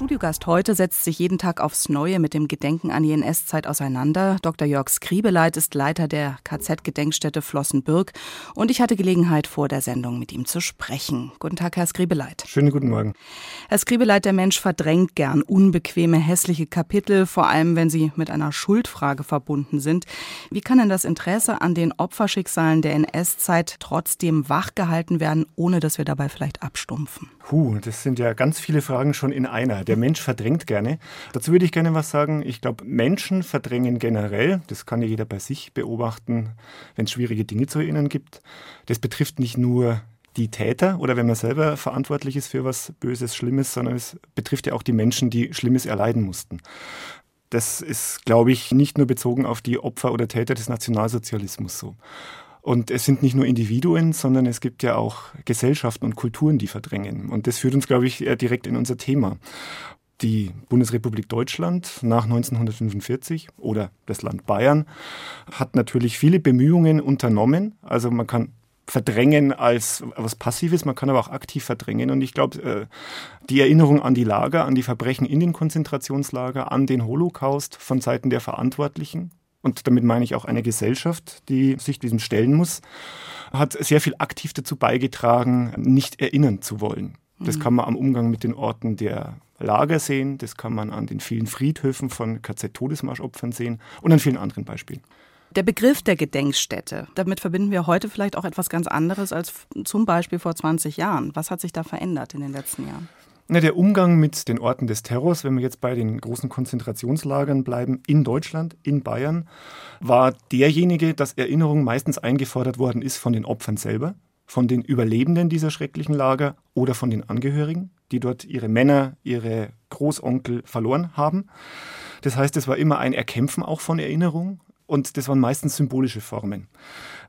Studiogast heute setzt sich jeden Tag aufs Neue mit dem Gedenken an die NS-Zeit auseinander. Dr. Jörg Skribeleit ist Leiter der KZ-Gedenkstätte Flossenbürg und ich hatte Gelegenheit, vor der Sendung mit ihm zu sprechen. Guten Tag, Herr Skribeleit. Schönen guten Morgen. Herr Skribeleit, der Mensch verdrängt gern unbequeme, hässliche Kapitel, vor allem wenn sie mit einer Schuldfrage verbunden sind. Wie kann denn das Interesse an den Opferschicksalen der NS-Zeit trotzdem wachgehalten werden, ohne dass wir dabei vielleicht abstumpfen? Puh, das sind ja ganz viele Fragen schon in einer. Der Mensch verdrängt gerne. Dazu würde ich gerne was sagen. Ich glaube, Menschen verdrängen generell. Das kann ja jeder bei sich beobachten, wenn es schwierige Dinge zu erinnern gibt. Das betrifft nicht nur die Täter oder wenn man selber verantwortlich ist für was Böses, Schlimmes, sondern es betrifft ja auch die Menschen, die Schlimmes erleiden mussten. Das ist, glaube ich, nicht nur bezogen auf die Opfer oder Täter des Nationalsozialismus so. Und es sind nicht nur Individuen, sondern es gibt ja auch Gesellschaften und Kulturen, die verdrängen. Und das führt uns, glaube ich, direkt in unser Thema. Die Bundesrepublik Deutschland nach 1945 oder das Land Bayern hat natürlich viele Bemühungen unternommen. Also man kann verdrängen als was Passives, man kann aber auch aktiv verdrängen. Und ich glaube, äh, die Erinnerung an die Lager, an die Verbrechen in den Konzentrationslager, an den Holocaust von Seiten der Verantwortlichen, und damit meine ich auch eine Gesellschaft, die sich diesem stellen muss, hat sehr viel aktiv dazu beigetragen, nicht erinnern zu wollen. Das mhm. kann man am Umgang mit den Orten der Lager sehen, das kann man an den vielen Friedhöfen von KZ-Todesmarschopfern sehen und an vielen anderen Beispielen. Der Begriff der Gedenkstätte, damit verbinden wir heute vielleicht auch etwas ganz anderes als zum Beispiel vor 20 Jahren. Was hat sich da verändert in den letzten Jahren? Na, der Umgang mit den Orten des Terrors, wenn wir jetzt bei den großen Konzentrationslagern bleiben, in Deutschland, in Bayern, war derjenige, dass Erinnerung meistens eingefordert worden ist von den Opfern selber, von den Überlebenden dieser schrecklichen Lager oder von den Angehörigen, die dort ihre Männer, ihre Großonkel verloren haben. Das heißt, es war immer ein Erkämpfen auch von Erinnerung und das waren meistens symbolische Formen.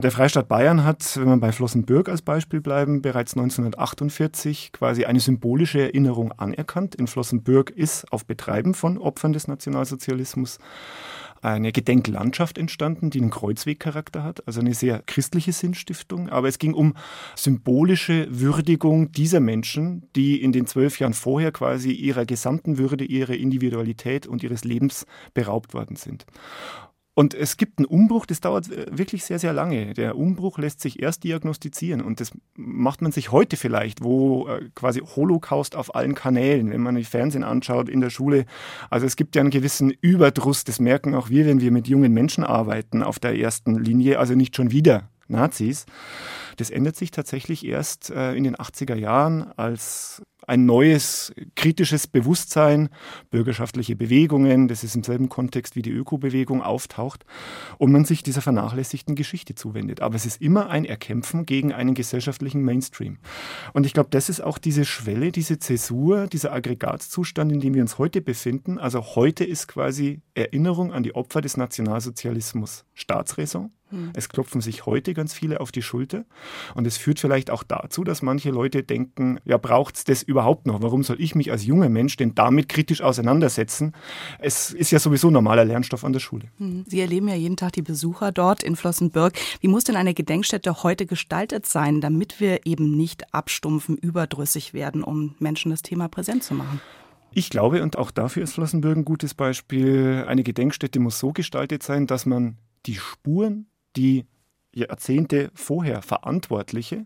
Der Freistaat Bayern hat, wenn wir bei Flossenbürg als Beispiel bleiben, bereits 1948 quasi eine symbolische Erinnerung anerkannt. In Flossenbürg ist auf Betreiben von Opfern des Nationalsozialismus eine Gedenklandschaft entstanden, die einen Kreuzwegcharakter hat, also eine sehr christliche Sinnstiftung. Aber es ging um symbolische Würdigung dieser Menschen, die in den zwölf Jahren vorher quasi ihrer gesamten Würde, ihrer Individualität und ihres Lebens beraubt worden sind. Und es gibt einen Umbruch, das dauert äh, wirklich sehr, sehr lange. Der Umbruch lässt sich erst diagnostizieren und das macht man sich heute vielleicht, wo äh, quasi Holocaust auf allen Kanälen, wenn man die Fernsehen anschaut, in der Schule. Also es gibt ja einen gewissen Überdruss, das merken auch wir, wenn wir mit jungen Menschen arbeiten auf der ersten Linie, also nicht schon wieder Nazis. Das ändert sich tatsächlich erst äh, in den 80er Jahren, als ein neues kritisches Bewusstsein, bürgerschaftliche Bewegungen, das ist im selben Kontext wie die Ökobewegung auftaucht und man sich dieser vernachlässigten Geschichte zuwendet. Aber es ist immer ein Erkämpfen gegen einen gesellschaftlichen Mainstream. Und ich glaube, das ist auch diese Schwelle, diese Zäsur, dieser Aggregatzustand, in dem wir uns heute befinden. Also heute ist quasi Erinnerung an die Opfer des Nationalsozialismus Staatsräson. Hm. Es klopfen sich heute ganz viele auf die Schulter und es führt vielleicht auch dazu, dass manche Leute denken, ja, braucht es das überhaupt noch? Warum soll ich mich als junger Mensch denn damit kritisch auseinandersetzen? Es ist ja sowieso normaler Lernstoff an der Schule. Hm. Sie erleben ja jeden Tag die Besucher dort in Flossenbürg. Wie muss denn eine Gedenkstätte heute gestaltet sein, damit wir eben nicht abstumpfen, überdrüssig werden, um Menschen das Thema präsent zu machen? Ich glaube, und auch dafür ist Flossenbürg ein gutes Beispiel, eine Gedenkstätte muss so gestaltet sein, dass man die Spuren die Jahrzehnte vorher Verantwortliche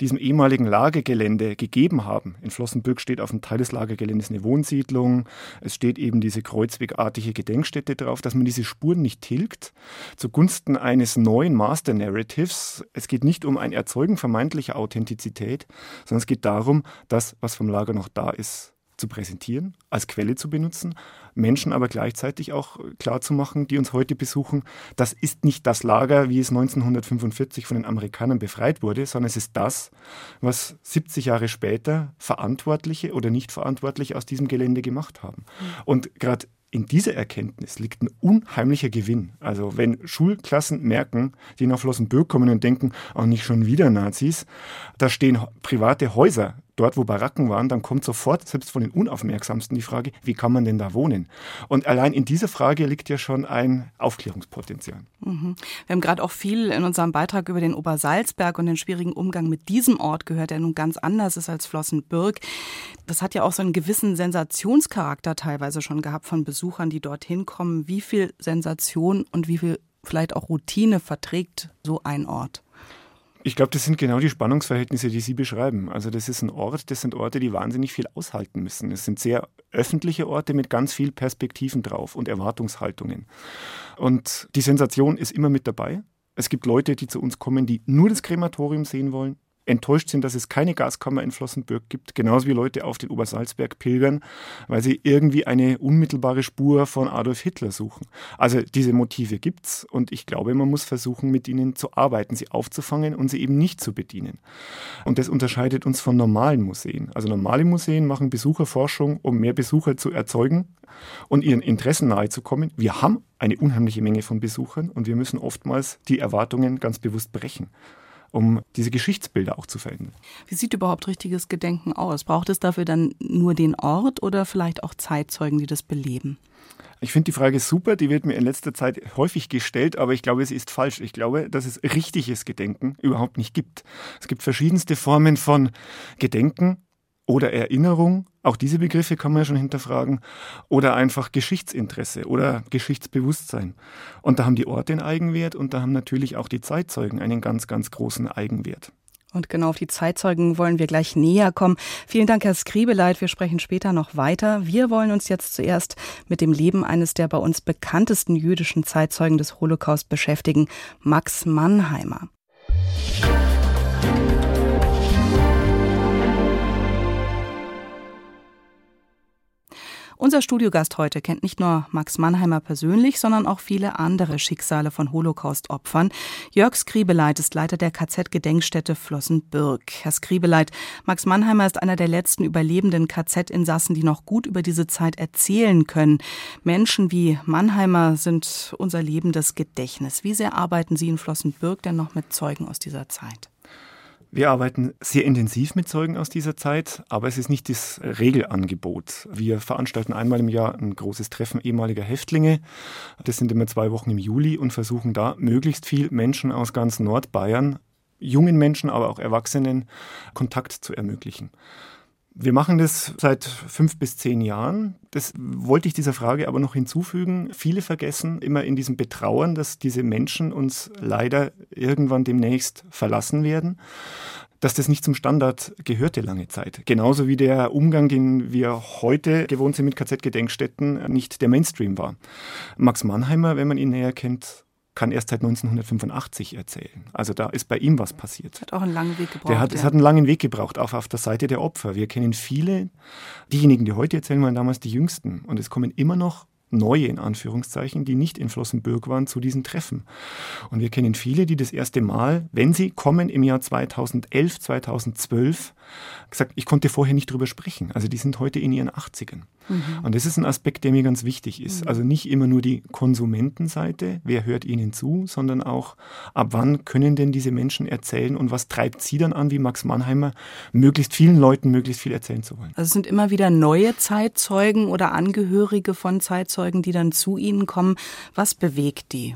diesem ehemaligen Lagergelände gegeben haben. In Flossenbürg steht auf dem Teil des Lagergeländes eine Wohnsiedlung. Es steht eben diese kreuzwegartige Gedenkstätte drauf, dass man diese Spuren nicht tilgt zugunsten eines neuen Master Narratives. Es geht nicht um ein Erzeugen vermeintlicher Authentizität, sondern es geht darum, dass was vom Lager noch da ist, zu präsentieren, als Quelle zu benutzen, Menschen aber gleichzeitig auch klar zu machen, die uns heute besuchen, das ist nicht das Lager, wie es 1945 von den Amerikanern befreit wurde, sondern es ist das, was 70 Jahre später Verantwortliche oder Nichtverantwortliche aus diesem Gelände gemacht haben. Mhm. Und gerade in dieser Erkenntnis liegt ein unheimlicher Gewinn. Also wenn Schulklassen merken, die nach Flossenbürg kommen und denken, auch nicht schon wieder Nazis, da stehen private Häuser dort wo Baracken waren, dann kommt sofort, selbst von den Unaufmerksamsten, die Frage, wie kann man denn da wohnen? Und allein in dieser Frage liegt ja schon ein Aufklärungspotenzial. Mhm. Wir haben gerade auch viel in unserem Beitrag über den Obersalzberg und den schwierigen Umgang mit diesem Ort gehört, der nun ganz anders ist als Flossenbürg. Das hat ja auch so einen gewissen Sensationscharakter teilweise schon gehabt von Besuchern, die dorthin kommen. Wie viel Sensation und wie viel vielleicht auch Routine verträgt so ein Ort? Ich glaube, das sind genau die Spannungsverhältnisse, die Sie beschreiben. Also das ist ein Ort, das sind Orte, die wahnsinnig viel aushalten müssen. Es sind sehr öffentliche Orte mit ganz viel Perspektiven drauf und Erwartungshaltungen. Und die Sensation ist immer mit dabei. Es gibt Leute, die zu uns kommen, die nur das Krematorium sehen wollen, enttäuscht sind, dass es keine Gaskammer in Flossenbürg gibt, genauso wie Leute auf den Obersalzberg pilgern, weil sie irgendwie eine unmittelbare Spur von Adolf Hitler suchen. Also diese Motive gibt's und ich glaube, man muss versuchen, mit ihnen zu arbeiten, sie aufzufangen und sie eben nicht zu bedienen. Und das unterscheidet uns von normalen Museen. Also normale Museen machen Besucherforschung, um mehr Besucher zu erzeugen und ihren Interessen nahezukommen. Wir haben eine unheimliche Menge von Besuchern und wir müssen oftmals die Erwartungen ganz bewusst brechen um diese Geschichtsbilder auch zu verändern. Wie sieht überhaupt richtiges Gedenken aus? Braucht es dafür dann nur den Ort oder vielleicht auch Zeitzeugen, die das beleben? Ich finde die Frage super, die wird mir in letzter Zeit häufig gestellt, aber ich glaube, sie ist falsch. Ich glaube, dass es richtiges Gedenken überhaupt nicht gibt. Es gibt verschiedenste Formen von Gedenken oder Erinnerung, auch diese Begriffe kann man ja schon hinterfragen, oder einfach Geschichtsinteresse oder Geschichtsbewusstsein. Und da haben die Orte einen Eigenwert und da haben natürlich auch die Zeitzeugen einen ganz, ganz großen Eigenwert. Und genau auf die Zeitzeugen wollen wir gleich näher kommen. Vielen Dank, Herr Skribeleit. Wir sprechen später noch weiter. Wir wollen uns jetzt zuerst mit dem Leben eines der bei uns bekanntesten jüdischen Zeitzeugen des Holocaust beschäftigen, Max Mannheimer. Unser Studiogast heute kennt nicht nur Max Mannheimer persönlich, sondern auch viele andere Schicksale von Holocaust-Opfern. Jörg Skribeleit ist Leiter der KZ-Gedenkstätte Flossenbürg. Herr Skribeleit, Max Mannheimer ist einer der letzten überlebenden KZ-Insassen, die noch gut über diese Zeit erzählen können. Menschen wie Mannheimer sind unser lebendes Gedächtnis. Wie sehr arbeiten Sie in Flossenbürg denn noch mit Zeugen aus dieser Zeit? Wir arbeiten sehr intensiv mit Zeugen aus dieser Zeit, aber es ist nicht das Regelangebot. Wir veranstalten einmal im Jahr ein großes Treffen ehemaliger Häftlinge. Das sind immer zwei Wochen im Juli und versuchen da möglichst viel Menschen aus ganz Nordbayern, jungen Menschen, aber auch Erwachsenen, Kontakt zu ermöglichen. Wir machen das seit fünf bis zehn Jahren. Das wollte ich dieser Frage aber noch hinzufügen. Viele vergessen immer in diesem Betrauern, dass diese Menschen uns leider irgendwann demnächst verlassen werden dass das nicht zum Standard gehörte lange Zeit. Genauso wie der Umgang, den wir heute gewohnt sind mit KZ-Gedenkstätten, nicht der Mainstream war. Max Mannheimer, wenn man ihn näher kennt, kann erst seit 1985 erzählen. Also da ist bei ihm was passiert. Hat auch einen langen Weg gebraucht. Der hat, ja. Es hat einen langen Weg gebraucht, auch auf der Seite der Opfer. Wir kennen viele, diejenigen, die heute erzählen, waren damals die Jüngsten. Und es kommen immer noch neue in Anführungszeichen, die nicht in Flossenbürg waren, zu diesen Treffen. Und wir kennen viele, die das erste Mal, wenn sie kommen im Jahr 2011, 2012, gesagt, ich konnte vorher nicht drüber sprechen. Also die sind heute in ihren 80ern. Mhm. Und das ist ein Aspekt, der mir ganz wichtig ist. Mhm. Also nicht immer nur die Konsumentenseite, wer hört ihnen zu, sondern auch, ab wann können denn diese Menschen erzählen und was treibt sie dann an, wie Max Mannheimer, möglichst vielen Leuten möglichst viel erzählen zu wollen. Also es sind immer wieder neue Zeitzeugen oder Angehörige von Zeitzeugen, Zeitzeugen, die dann zu Ihnen kommen. Was bewegt die?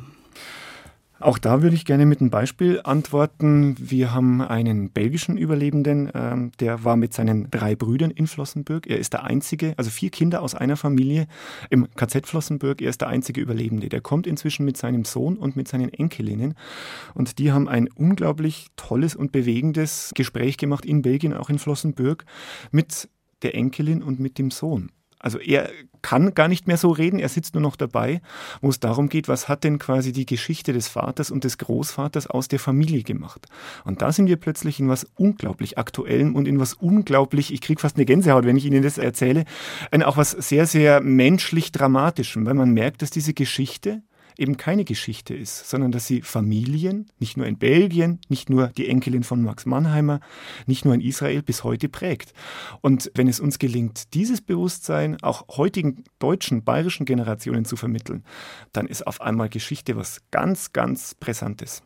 Auch da würde ich gerne mit einem Beispiel antworten. Wir haben einen belgischen Überlebenden, ähm, der war mit seinen drei Brüdern in Flossenbürg. Er ist der einzige, also vier Kinder aus einer Familie im KZ Flossenbürg. Er ist der einzige Überlebende. Der kommt inzwischen mit seinem Sohn und mit seinen Enkelinnen. Und die haben ein unglaublich tolles und bewegendes Gespräch gemacht in Belgien, auch in Flossenbürg, mit der Enkelin und mit dem Sohn. Also er kann gar nicht mehr so reden, er sitzt nur noch dabei, wo es darum geht, was hat denn quasi die Geschichte des Vaters und des Großvaters aus der Familie gemacht. Und da sind wir plötzlich in was unglaublich Aktuellem und in was unglaublich, ich kriege fast eine Gänsehaut, wenn ich Ihnen das erzähle, in auch was sehr, sehr menschlich Dramatischem, weil man merkt, dass diese Geschichte eben keine Geschichte ist, sondern dass sie Familien, nicht nur in Belgien, nicht nur die Enkelin von Max Mannheimer, nicht nur in Israel bis heute prägt. Und wenn es uns gelingt, dieses Bewusstsein auch heutigen deutschen, bayerischen Generationen zu vermitteln, dann ist auf einmal Geschichte was ganz, ganz Brisantes.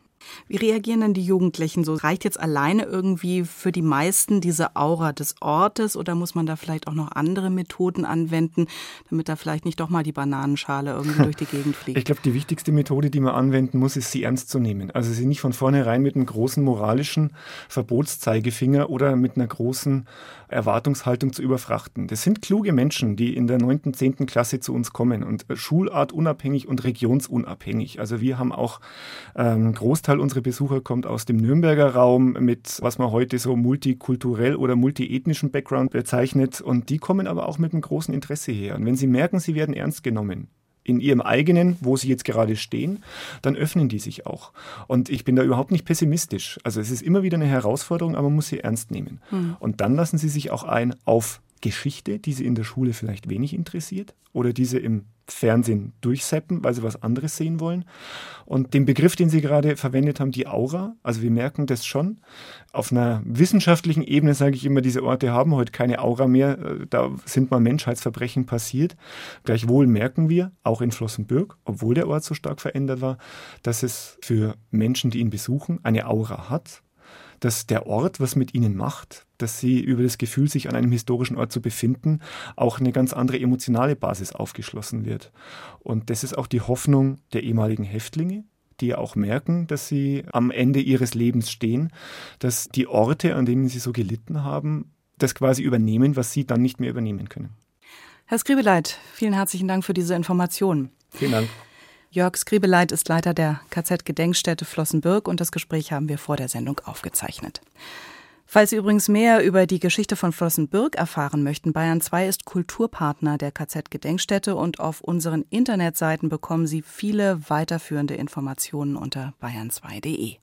Wie reagieren denn die Jugendlichen so? Reicht jetzt alleine irgendwie für die meisten diese Aura des Ortes oder muss man da vielleicht auch noch andere Methoden anwenden, damit da vielleicht nicht doch mal die Bananenschale irgendwie durch die Gegend fliegt? Ich glaube, die wichtigste Methode, die man anwenden muss, ist, sie ernst zu nehmen. Also sie nicht von vornherein mit einem großen moralischen Verbotszeigefinger oder mit einer großen Erwartungshaltung zu überfrachten. Das sind kluge Menschen, die in der 9., 10. Klasse zu uns kommen und schulartunabhängig und regionsunabhängig. Also wir haben auch ähm, Großteil unserer Besucher kommt aus dem Nürnberger Raum mit, was man heute so multikulturell oder multiethnischen Background bezeichnet. Und die kommen aber auch mit einem großen Interesse her. Und wenn sie merken, sie werden ernst genommen, in ihrem eigenen, wo sie jetzt gerade stehen, dann öffnen die sich auch. Und ich bin da überhaupt nicht pessimistisch. Also es ist immer wieder eine Herausforderung, aber man muss sie ernst nehmen. Mhm. Und dann lassen sie sich auch ein auf Geschichte, die sie in der Schule vielleicht wenig interessiert oder diese im Fernsehen durchseppen, weil sie was anderes sehen wollen. Und den Begriff, den Sie gerade verwendet haben, die Aura, also wir merken das schon. Auf einer wissenschaftlichen Ebene sage ich immer, diese Orte haben heute keine Aura mehr. Äh, da sind mal Menschheitsverbrechen passiert. Gleichwohl merken wir, auch in Flossenbürg, obwohl der Ort so stark verändert war, dass es für Menschen, die ihn besuchen, eine Aura hat dass der Ort was mit ihnen macht, dass sie über das Gefühl, sich an einem historischen Ort zu befinden, auch eine ganz andere emotionale Basis aufgeschlossen wird. Und das ist auch die Hoffnung der ehemaligen Häftlinge, die ja auch merken, dass sie am Ende ihres Lebens stehen, dass die Orte, an denen sie so gelitten haben, das quasi übernehmen, was sie dann nicht mehr übernehmen können. Herr Skribeleit, vielen herzlichen Dank für diese Informationen. Vielen Dank. Jörg Skribeleit ist Leiter der KZ-Gedenkstätte Flossenbürg und das Gespräch haben wir vor der Sendung aufgezeichnet. Falls Sie übrigens mehr über die Geschichte von Flossenbürg erfahren möchten, Bayern 2 ist Kulturpartner der KZ-Gedenkstätte und auf unseren Internetseiten bekommen Sie viele weiterführende Informationen unter bayern2.de.